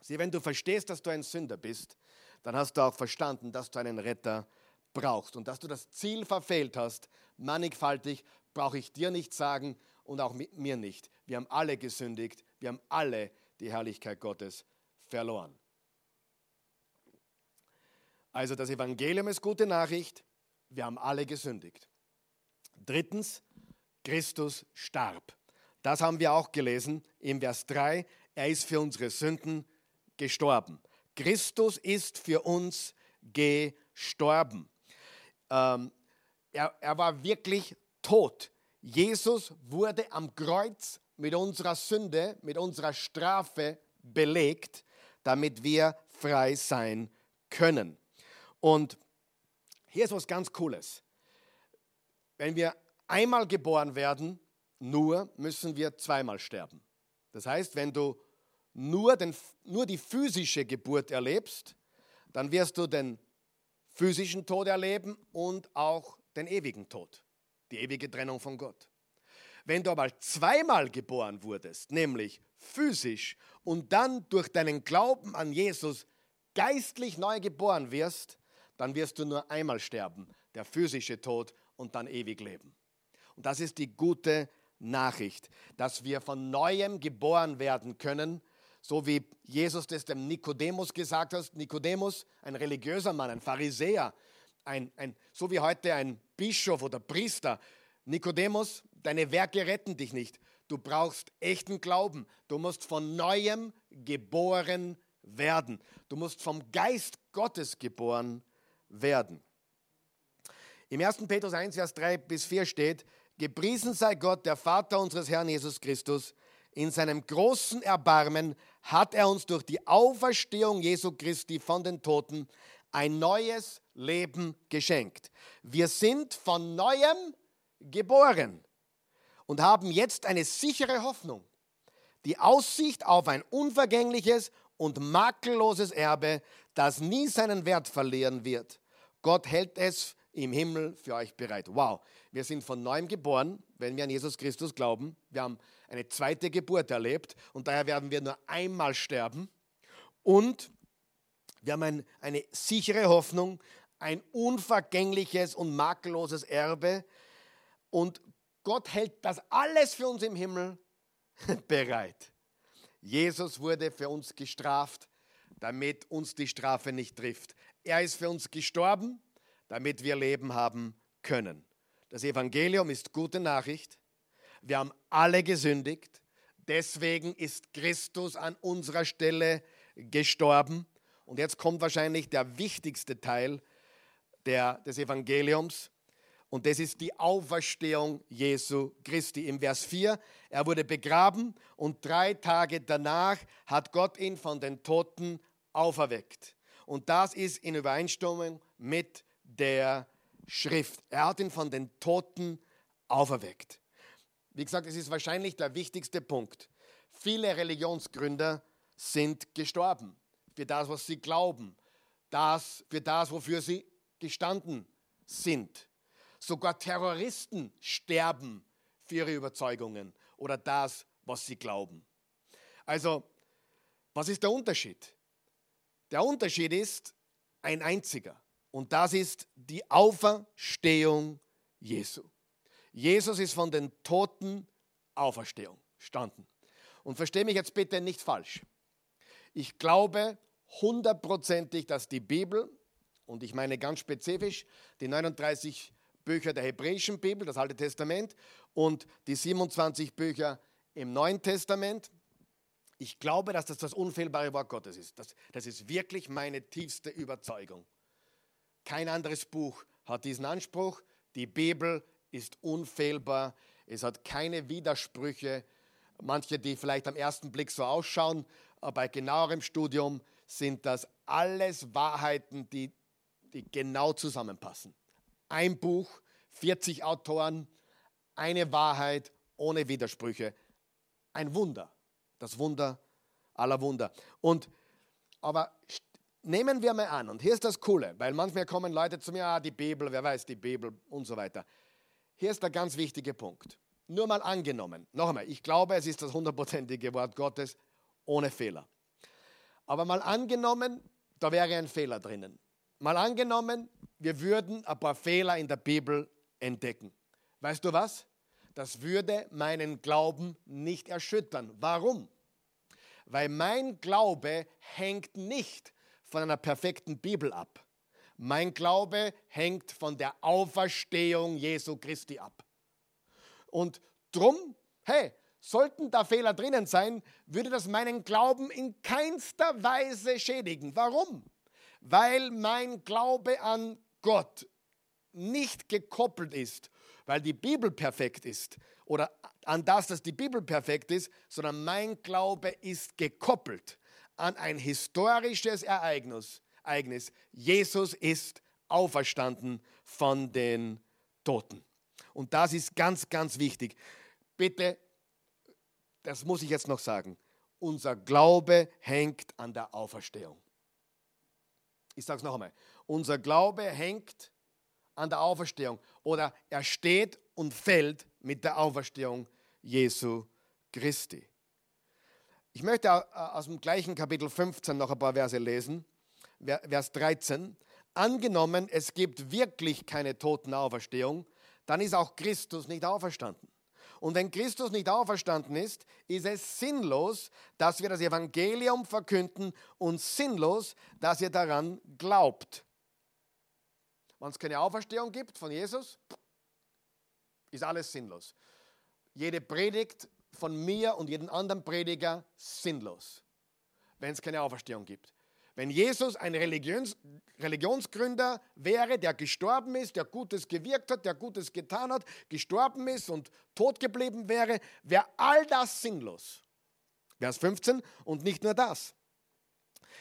Speaker 1: Sieh, wenn du verstehst, dass du ein Sünder bist, dann hast du auch verstanden, dass du einen Retter brauchst und dass du das Ziel verfehlt hast, mannigfaltig, brauche ich dir nicht sagen und auch mir nicht. Wir haben alle gesündigt, wir haben alle die Herrlichkeit Gottes verloren. Also das Evangelium ist gute Nachricht, wir haben alle gesündigt. Drittens, Christus starb. Das haben wir auch gelesen im Vers 3. Er ist für unsere Sünden gestorben. Christus ist für uns gestorben. Ähm, er, er war wirklich tot. Jesus wurde am Kreuz mit unserer Sünde, mit unserer Strafe belegt, damit wir frei sein können. Und hier ist was ganz Cooles. Wenn wir einmal geboren werden, nur müssen wir zweimal sterben. Das heißt, wenn du nur, den, nur die physische Geburt erlebst, dann wirst du den physischen Tod erleben und auch den ewigen Tod, die ewige Trennung von Gott. Wenn du aber zweimal geboren wurdest, nämlich physisch und dann durch deinen Glauben an Jesus geistlich neu geboren wirst, dann wirst du nur einmal sterben, der physische Tod und dann ewig leben. Und das ist die gute Nachricht, dass wir von neuem geboren werden können, so wie Jesus das dem Nikodemus gesagt hat. Nikodemus, ein religiöser Mann, ein Pharisäer, ein, ein, so wie heute ein Bischof oder Priester. Nikodemus, deine Werke retten dich nicht. Du brauchst echten Glauben. Du musst von neuem geboren werden. Du musst vom Geist Gottes geboren werden. Im 1. Petrus 1, Vers 3 bis 4 steht, Gepriesen sei Gott, der Vater unseres Herrn Jesus Christus. In seinem großen Erbarmen hat er uns durch die Auferstehung Jesu Christi von den Toten ein neues Leben geschenkt. Wir sind von neuem geboren und haben jetzt eine sichere Hoffnung. Die Aussicht auf ein unvergängliches und makelloses Erbe, das nie seinen Wert verlieren wird. Gott hält es im Himmel für euch bereit. Wow, wir sind von neuem geboren, wenn wir an Jesus Christus glauben. Wir haben eine zweite Geburt erlebt und daher werden wir nur einmal sterben. Und wir haben ein, eine sichere Hoffnung, ein unvergängliches und makelloses Erbe. Und Gott hält das alles für uns im Himmel bereit. Jesus wurde für uns gestraft, damit uns die Strafe nicht trifft. Er ist für uns gestorben, damit wir Leben haben können. Das Evangelium ist gute Nachricht. Wir haben alle gesündigt. Deswegen ist Christus an unserer Stelle gestorben. Und jetzt kommt wahrscheinlich der wichtigste Teil der, des Evangeliums. Und das ist die Auferstehung Jesu Christi. Im Vers 4, er wurde begraben und drei Tage danach hat Gott ihn von den Toten auferweckt. Und das ist in Übereinstimmung mit der Schrift. Er hat ihn von den Toten auferweckt. Wie gesagt, es ist wahrscheinlich der wichtigste Punkt. Viele Religionsgründer sind gestorben für das, was sie glauben, das, für das, wofür sie gestanden sind. Sogar Terroristen sterben für ihre Überzeugungen oder das, was sie glauben. Also, was ist der Unterschied? Der Unterschied ist ein einziger und das ist die Auferstehung Jesu. Jesus ist von den Toten Auferstehung standen. Und verstehe mich jetzt bitte nicht falsch. Ich glaube hundertprozentig, dass die Bibel, und ich meine ganz spezifisch die 39 Bücher der hebräischen Bibel, das Alte Testament, und die 27 Bücher im Neuen Testament, ich glaube, dass das das unfehlbare Wort Gottes ist. Das, das ist wirklich meine tiefste Überzeugung. Kein anderes Buch hat diesen Anspruch. Die Bibel ist unfehlbar. Es hat keine Widersprüche. Manche, die vielleicht am ersten Blick so ausschauen, aber bei genauerem Studium sind das alles Wahrheiten, die, die genau zusammenpassen. Ein Buch, 40 Autoren, eine Wahrheit ohne Widersprüche. Ein Wunder. Das Wunder aller Wunder. Und aber nehmen wir mal an, und hier ist das Coole, weil manchmal kommen Leute zu mir, ah, die Bibel, wer weiß, die Bibel und so weiter. Hier ist der ganz wichtige Punkt. Nur mal angenommen, noch einmal, ich glaube, es ist das hundertprozentige Wort Gottes ohne Fehler. Aber mal angenommen, da wäre ein Fehler drinnen. Mal angenommen, wir würden ein paar Fehler in der Bibel entdecken. Weißt du was? Das würde meinen Glauben nicht erschüttern. Warum? Weil mein Glaube hängt nicht von einer perfekten Bibel ab. Mein Glaube hängt von der Auferstehung Jesu Christi ab. Und drum, hey, sollten da Fehler drinnen sein, würde das meinen Glauben in keinster Weise schädigen. Warum? Weil mein Glaube an Gott nicht gekoppelt ist, weil die Bibel perfekt ist oder an das, dass die Bibel perfekt ist, sondern mein Glaube ist gekoppelt an ein historisches Ereignis, Ereignis. Jesus ist auferstanden von den Toten. Und das ist ganz, ganz wichtig. Bitte, das muss ich jetzt noch sagen. Unser Glaube hängt an der Auferstehung. Ich sage es noch einmal. Unser Glaube hängt an der Auferstehung oder er steht und fällt mit der Auferstehung Jesu Christi. Ich möchte aus dem gleichen Kapitel 15 noch ein paar Verse lesen. Vers 13, angenommen, es gibt wirklich keine Totenauferstehung, dann ist auch Christus nicht auferstanden. Und wenn Christus nicht auferstanden ist, ist es sinnlos, dass wir das Evangelium verkünden und sinnlos, dass ihr daran glaubt. Wenn es keine Auferstehung gibt von Jesus, ist alles sinnlos. Jede Predigt von mir und jeden anderen Prediger sinnlos, wenn es keine Auferstehung gibt. Wenn Jesus ein Religions Religionsgründer wäre, der gestorben ist, der Gutes gewirkt hat, der Gutes getan hat, gestorben ist und tot geblieben wäre, wäre all das sinnlos. Vers 15 und nicht nur das.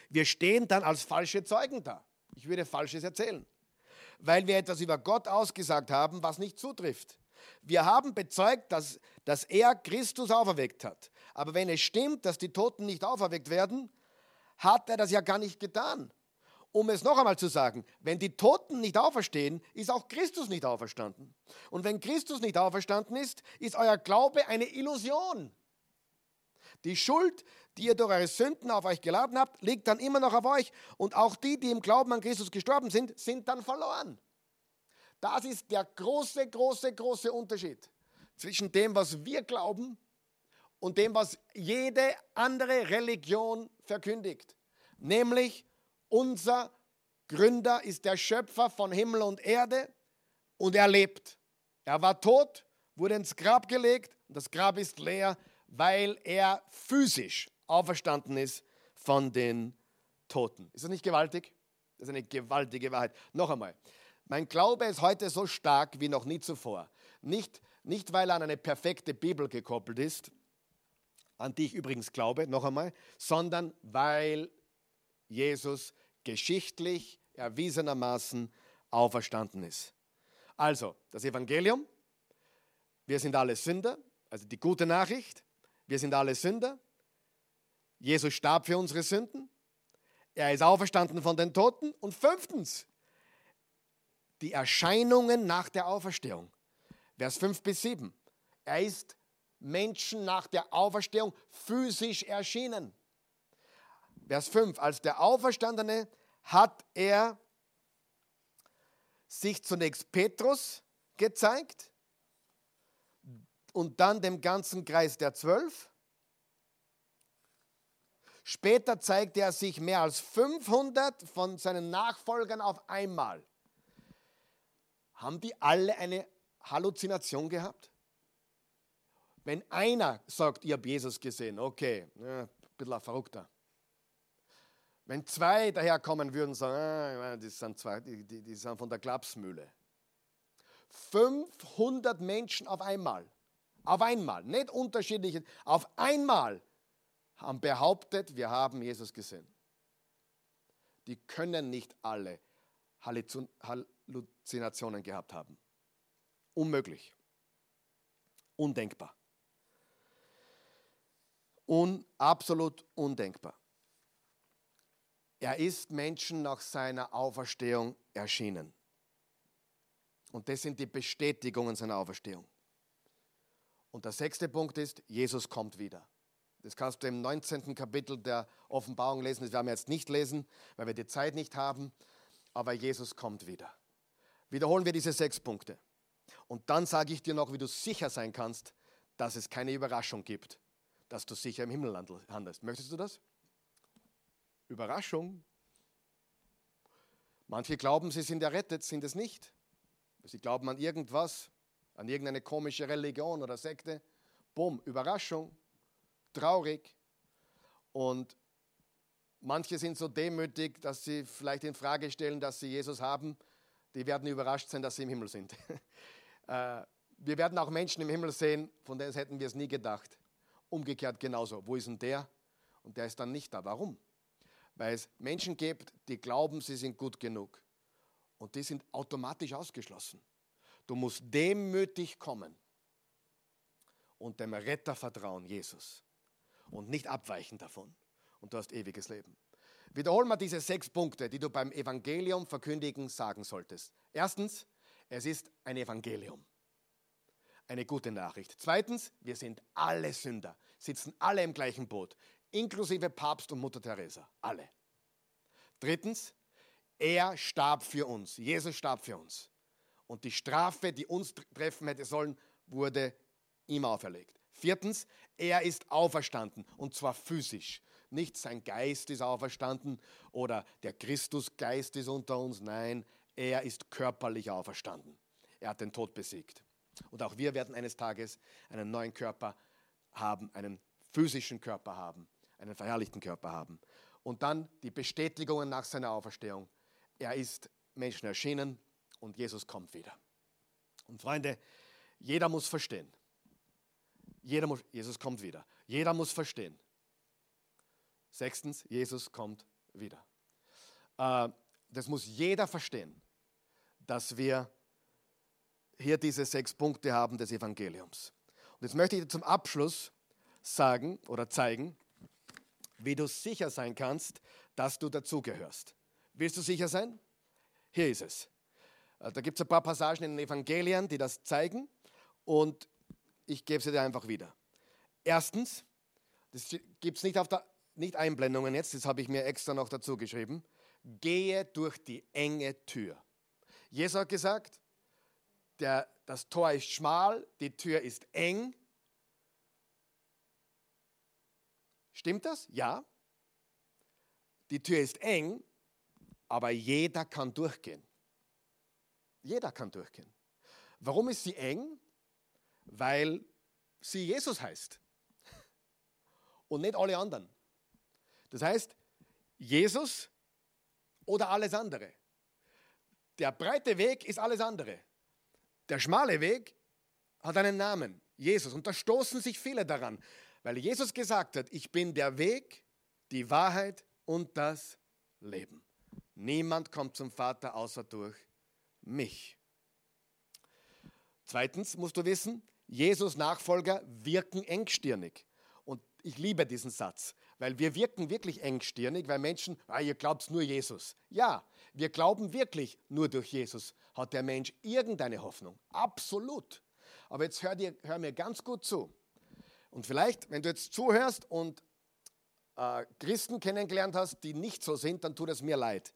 Speaker 1: Wir stehen dann als falsche Zeugen da. Ich würde Falsches erzählen, weil wir etwas über Gott ausgesagt haben, was nicht zutrifft. Wir haben bezeugt, dass, dass er Christus auferweckt hat. Aber wenn es stimmt, dass die Toten nicht auferweckt werden, hat er das ja gar nicht getan. Um es noch einmal zu sagen, wenn die Toten nicht auferstehen, ist auch Christus nicht auferstanden. Und wenn Christus nicht auferstanden ist, ist euer Glaube eine Illusion. Die Schuld, die ihr durch eure Sünden auf euch geladen habt, liegt dann immer noch auf euch. Und auch die, die im Glauben an Christus gestorben sind, sind dann verloren. Das ist der große, große, große Unterschied zwischen dem, was wir glauben und dem, was jede andere Religion verkündigt. Nämlich, unser Gründer ist der Schöpfer von Himmel und Erde und er lebt. Er war tot, wurde ins Grab gelegt und das Grab ist leer, weil er physisch auferstanden ist von den Toten. Ist das nicht gewaltig? Das ist eine gewaltige Wahrheit. Noch einmal. Mein Glaube ist heute so stark wie noch nie zuvor. Nicht, nicht weil er an eine perfekte Bibel gekoppelt ist, an die ich übrigens glaube, noch einmal, sondern weil Jesus geschichtlich erwiesenermaßen auferstanden ist. Also, das Evangelium, wir sind alle Sünder, also die gute Nachricht, wir sind alle Sünder. Jesus starb für unsere Sünden. Er ist auferstanden von den Toten. Und fünftens, die Erscheinungen nach der Auferstehung. Vers 5 bis 7. Er ist Menschen nach der Auferstehung physisch erschienen. Vers 5. Als der Auferstandene hat er sich zunächst Petrus gezeigt und dann dem ganzen Kreis der Zwölf. Später zeigte er sich mehr als 500 von seinen Nachfolgern auf einmal. Haben die alle eine Halluzination gehabt? Wenn einer sagt, ich habe Jesus gesehen, okay, ja, ein bisschen Verrückter. Wenn zwei daherkommen würden und sagen, ah, die, sind zwei, die, die, die sind von der Klapsmühle. 500 Menschen auf einmal, auf einmal, nicht unterschiedliche, auf einmal haben behauptet, wir haben Jesus gesehen. Die können nicht alle Halluzinationen gehabt haben. Unmöglich. Undenkbar. Un, absolut undenkbar. Er ist Menschen nach seiner Auferstehung erschienen. Und das sind die Bestätigungen seiner Auferstehung. Und der sechste Punkt ist, Jesus kommt wieder. Das kannst du im 19. Kapitel der Offenbarung lesen. Das werden wir jetzt nicht lesen, weil wir die Zeit nicht haben. Aber Jesus kommt wieder. Wiederholen wir diese sechs Punkte. Und dann sage ich dir noch, wie du sicher sein kannst, dass es keine Überraschung gibt, dass du sicher im Himmel handelst. Möchtest du das? Überraschung. Manche glauben, sie sind errettet, sind es nicht. Sie glauben an irgendwas, an irgendeine komische Religion oder Sekte. Bumm, Überraschung traurig und manche sind so demütig, dass sie vielleicht in Frage stellen, dass sie Jesus haben. Die werden überrascht sein, dass sie im Himmel sind. Äh, wir werden auch Menschen im Himmel sehen, von denen hätten wir es nie gedacht. Umgekehrt genauso. Wo ist denn der? Und der ist dann nicht da. Warum? Weil es Menschen gibt, die glauben, sie sind gut genug. Und die sind automatisch ausgeschlossen. Du musst demütig kommen und dem Retter vertrauen, Jesus und nicht abweichen davon. Und du hast ewiges Leben. Wiederholen wir diese sechs Punkte, die du beim Evangelium verkündigen sagen solltest. Erstens, es ist ein Evangelium. Eine gute Nachricht. Zweitens, wir sind alle Sünder, sitzen alle im gleichen Boot, inklusive Papst und Mutter Teresa. Alle. Drittens, er starb für uns. Jesus starb für uns. Und die Strafe, die uns treffen hätte sollen, wurde ihm auferlegt. Viertens, er ist auferstanden und zwar physisch. Nicht sein Geist ist auferstanden oder der Christusgeist ist unter uns. Nein, er ist körperlich auferstanden. Er hat den Tod besiegt. Und auch wir werden eines Tages einen neuen Körper haben, einen physischen Körper haben, einen verherrlichten Körper haben. Und dann die Bestätigungen nach seiner Auferstehung. Er ist Menschen erschienen und Jesus kommt wieder. Und Freunde, jeder muss verstehen, jeder muss, Jesus kommt wieder. Jeder muss verstehen. Sechstens, Jesus kommt wieder. Äh, das muss jeder verstehen, dass wir hier diese sechs Punkte haben des Evangeliums. Und jetzt möchte ich dir zum Abschluss sagen oder zeigen, wie du sicher sein kannst, dass du dazugehörst. Willst du sicher sein? Hier ist es. Äh, da gibt es ein paar Passagen in den Evangelien, die das zeigen. Und ich gebe sie dir einfach wieder. Erstens, das gibt es nicht, nicht Einblendungen jetzt, das habe ich mir extra noch dazu geschrieben. Gehe durch die enge Tür. Jesus hat gesagt, der, das Tor ist schmal, die Tür ist eng. Stimmt das? Ja. Die Tür ist eng, aber jeder kann durchgehen. Jeder kann durchgehen. Warum ist sie eng? weil sie Jesus heißt und nicht alle anderen. Das heißt, Jesus oder alles andere. Der breite Weg ist alles andere. Der schmale Weg hat einen Namen, Jesus. Und da stoßen sich viele daran, weil Jesus gesagt hat, ich bin der Weg, die Wahrheit und das Leben. Niemand kommt zum Vater außer durch mich. Zweitens musst du wissen, Jesus Nachfolger wirken engstirnig. Und ich liebe diesen Satz, weil wir wirken wirklich engstirnig, weil Menschen, ah, ihr glaubt nur Jesus. Ja, wir glauben wirklich nur durch Jesus hat der Mensch irgendeine Hoffnung. Absolut. Aber jetzt hör, dir, hör mir ganz gut zu. Und vielleicht, wenn du jetzt zuhörst und äh, Christen kennengelernt hast, die nicht so sind, dann tut es mir leid.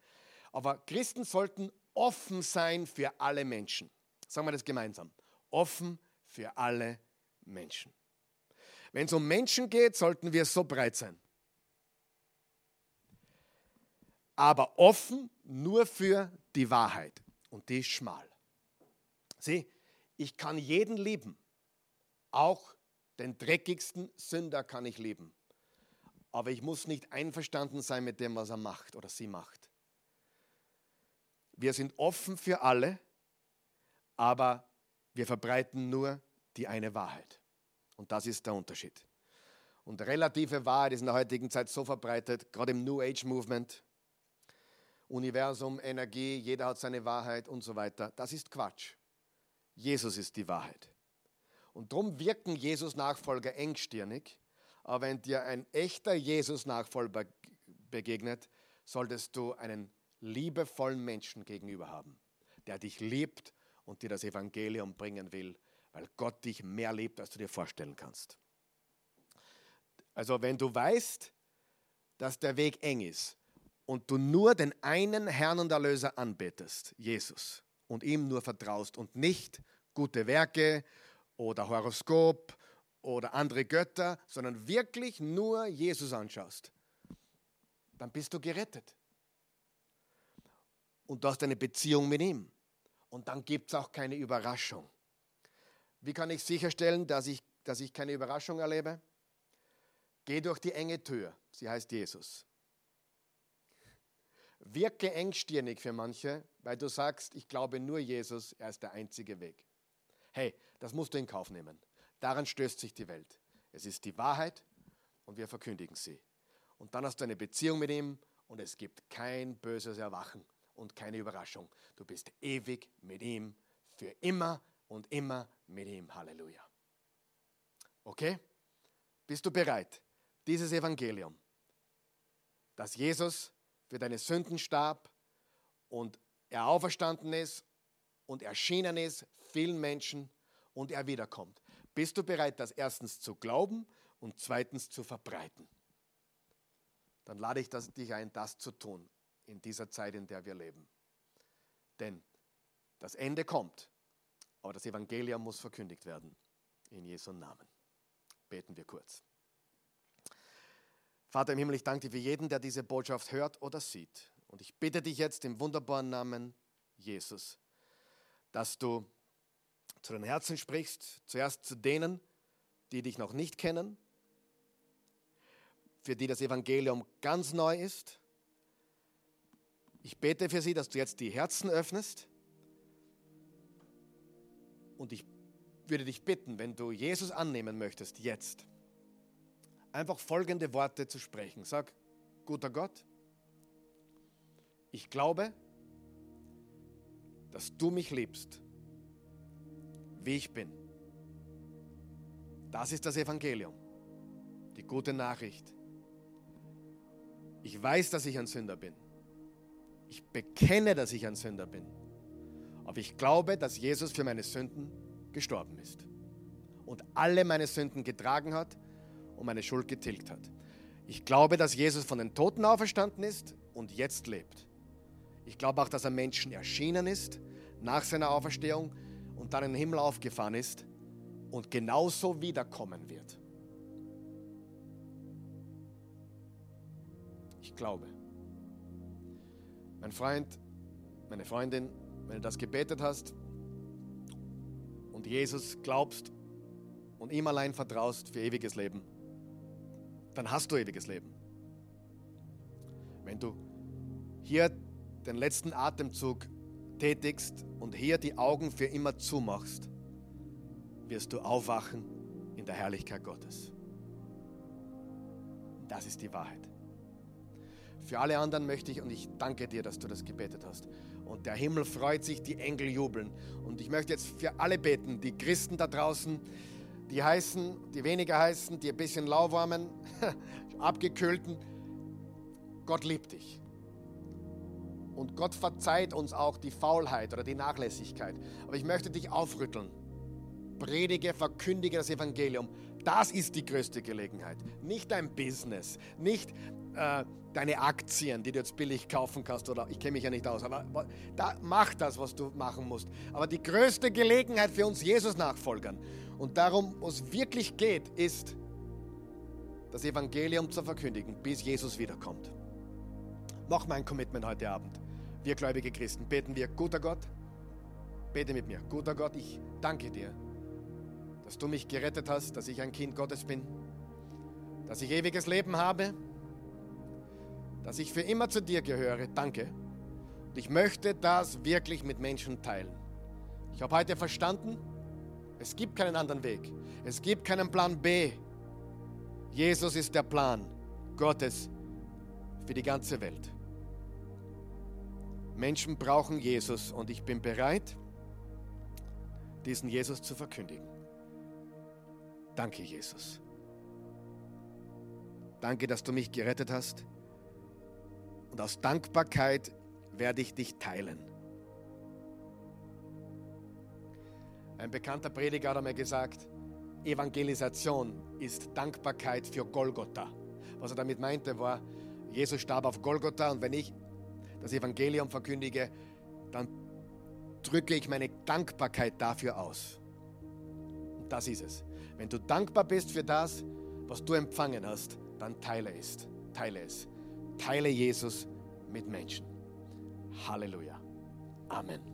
Speaker 1: Aber Christen sollten offen sein für alle Menschen. Sagen wir das gemeinsam. Offen für alle Menschen. Wenn es um Menschen geht, sollten wir so breit sein. Aber offen nur für die Wahrheit. Und die ist schmal. Sieh, ich kann jeden lieben. Auch den dreckigsten Sünder kann ich lieben. Aber ich muss nicht einverstanden sein mit dem, was er macht oder sie macht. Wir sind offen für alle, aber wir verbreiten nur die eine Wahrheit. Und das ist der Unterschied. Und relative Wahrheit ist in der heutigen Zeit so verbreitet, gerade im New Age Movement. Universum, Energie, jeder hat seine Wahrheit und so weiter. Das ist Quatsch. Jesus ist die Wahrheit. Und darum wirken Jesus-Nachfolger engstirnig. Aber wenn dir ein echter Jesus-Nachfolger begegnet, solltest du einen liebevollen Menschen gegenüber haben, der dich liebt und dir das Evangelium bringen will, weil Gott dich mehr liebt, als du dir vorstellen kannst. Also wenn du weißt, dass der Weg eng ist und du nur den einen Herrn und Erlöser anbetest, Jesus, und ihm nur vertraust und nicht gute Werke oder Horoskop oder andere Götter, sondern wirklich nur Jesus anschaust, dann bist du gerettet und du hast eine Beziehung mit ihm. Und dann gibt es auch keine Überraschung. Wie kann ich sicherstellen, dass ich, dass ich keine Überraschung erlebe? Geh durch die enge Tür, sie heißt Jesus. Wirke engstirnig für manche, weil du sagst, ich glaube nur Jesus, er ist der einzige Weg. Hey, das musst du in Kauf nehmen. Daran stößt sich die Welt. Es ist die Wahrheit und wir verkündigen sie. Und dann hast du eine Beziehung mit ihm und es gibt kein böses Erwachen und keine Überraschung. Du bist ewig mit ihm, für immer und immer mit ihm. Halleluja. Okay? Bist du bereit? Dieses Evangelium, dass Jesus für deine Sünden starb und er auferstanden ist und erschienen ist vielen Menschen und er wiederkommt. Bist du bereit, das erstens zu glauben und zweitens zu verbreiten? Dann lade ich das, dich ein, das zu tun in dieser Zeit, in der wir leben. Denn das Ende kommt, aber das Evangelium muss verkündigt werden. In Jesu Namen. Beten wir kurz. Vater im Himmel, ich danke dir für jeden, der diese Botschaft hört oder sieht. Und ich bitte dich jetzt im wunderbaren Namen Jesus, dass du zu den Herzen sprichst, zuerst zu denen, die dich noch nicht kennen, für die das Evangelium ganz neu ist ich bete für sie, dass du jetzt die Herzen öffnest. Und ich würde dich bitten, wenn du Jesus annehmen möchtest, jetzt, einfach folgende Worte zu sprechen. Sag, guter Gott, ich glaube, dass du mich liebst, wie ich bin. Das ist das Evangelium, die gute Nachricht. Ich weiß, dass ich ein Sünder bin. Ich bekenne, dass ich ein Sünder bin. Aber ich glaube, dass Jesus für meine Sünden gestorben ist und alle meine Sünden getragen hat und meine Schuld getilgt hat. Ich glaube, dass Jesus von den Toten auferstanden ist und jetzt lebt. Ich glaube auch, dass er Menschen erschienen ist nach seiner Auferstehung und dann in den Himmel aufgefahren ist und genauso wiederkommen wird. Ich glaube. Mein Freund, meine Freundin, wenn du das gebetet hast und Jesus glaubst und ihm allein vertraust für ewiges Leben, dann hast du ewiges Leben. Wenn du hier den letzten Atemzug tätigst und hier die Augen für immer zumachst, wirst du aufwachen in der Herrlichkeit Gottes. Das ist die Wahrheit. Für alle anderen möchte ich, und ich danke dir, dass du das gebetet hast. Und der Himmel freut sich, die Engel jubeln. Und ich möchte jetzt für alle beten, die Christen da draußen, die heißen, die weniger heißen, die ein bisschen lauwarmen, abgekühlten. Gott liebt dich. Und Gott verzeiht uns auch die Faulheit oder die Nachlässigkeit. Aber ich möchte dich aufrütteln. Predige, verkündige das Evangelium. Das ist die größte Gelegenheit. Nicht dein Business, nicht äh, deine Aktien, die du jetzt billig kaufen kannst. Oder ich kenne mich ja nicht aus, aber da, mach das, was du machen musst. Aber die größte Gelegenheit für uns Jesus-Nachfolgern und darum, was wirklich geht, ist, das Evangelium zu verkündigen, bis Jesus wiederkommt. Mach mein Commitment heute Abend. Wir gläubige Christen beten wir, guter Gott, bete mit mir, guter Gott, ich danke dir, dass du mich gerettet hast, dass ich ein Kind Gottes bin, dass ich ewiges Leben habe, dass ich für immer zu dir gehöre. Danke. Und ich möchte das wirklich mit Menschen teilen. Ich habe heute verstanden, es gibt keinen anderen Weg. Es gibt keinen Plan B. Jesus ist der Plan Gottes für die ganze Welt. Menschen brauchen Jesus und ich bin bereit, diesen Jesus zu verkündigen. Danke, Jesus. Danke, dass du mich gerettet hast. Und aus Dankbarkeit werde ich dich teilen. Ein bekannter Prediger hat einmal gesagt, Evangelisation ist Dankbarkeit für Golgotha. Was er damit meinte, war, Jesus starb auf Golgotha und wenn ich das Evangelium verkündige, dann drücke ich meine Dankbarkeit dafür aus. Und das ist es. Wenn du dankbar bist für das, was du empfangen hast, dann teile es. Teile es. Teile Jesus mit Menschen. Halleluja. Amen.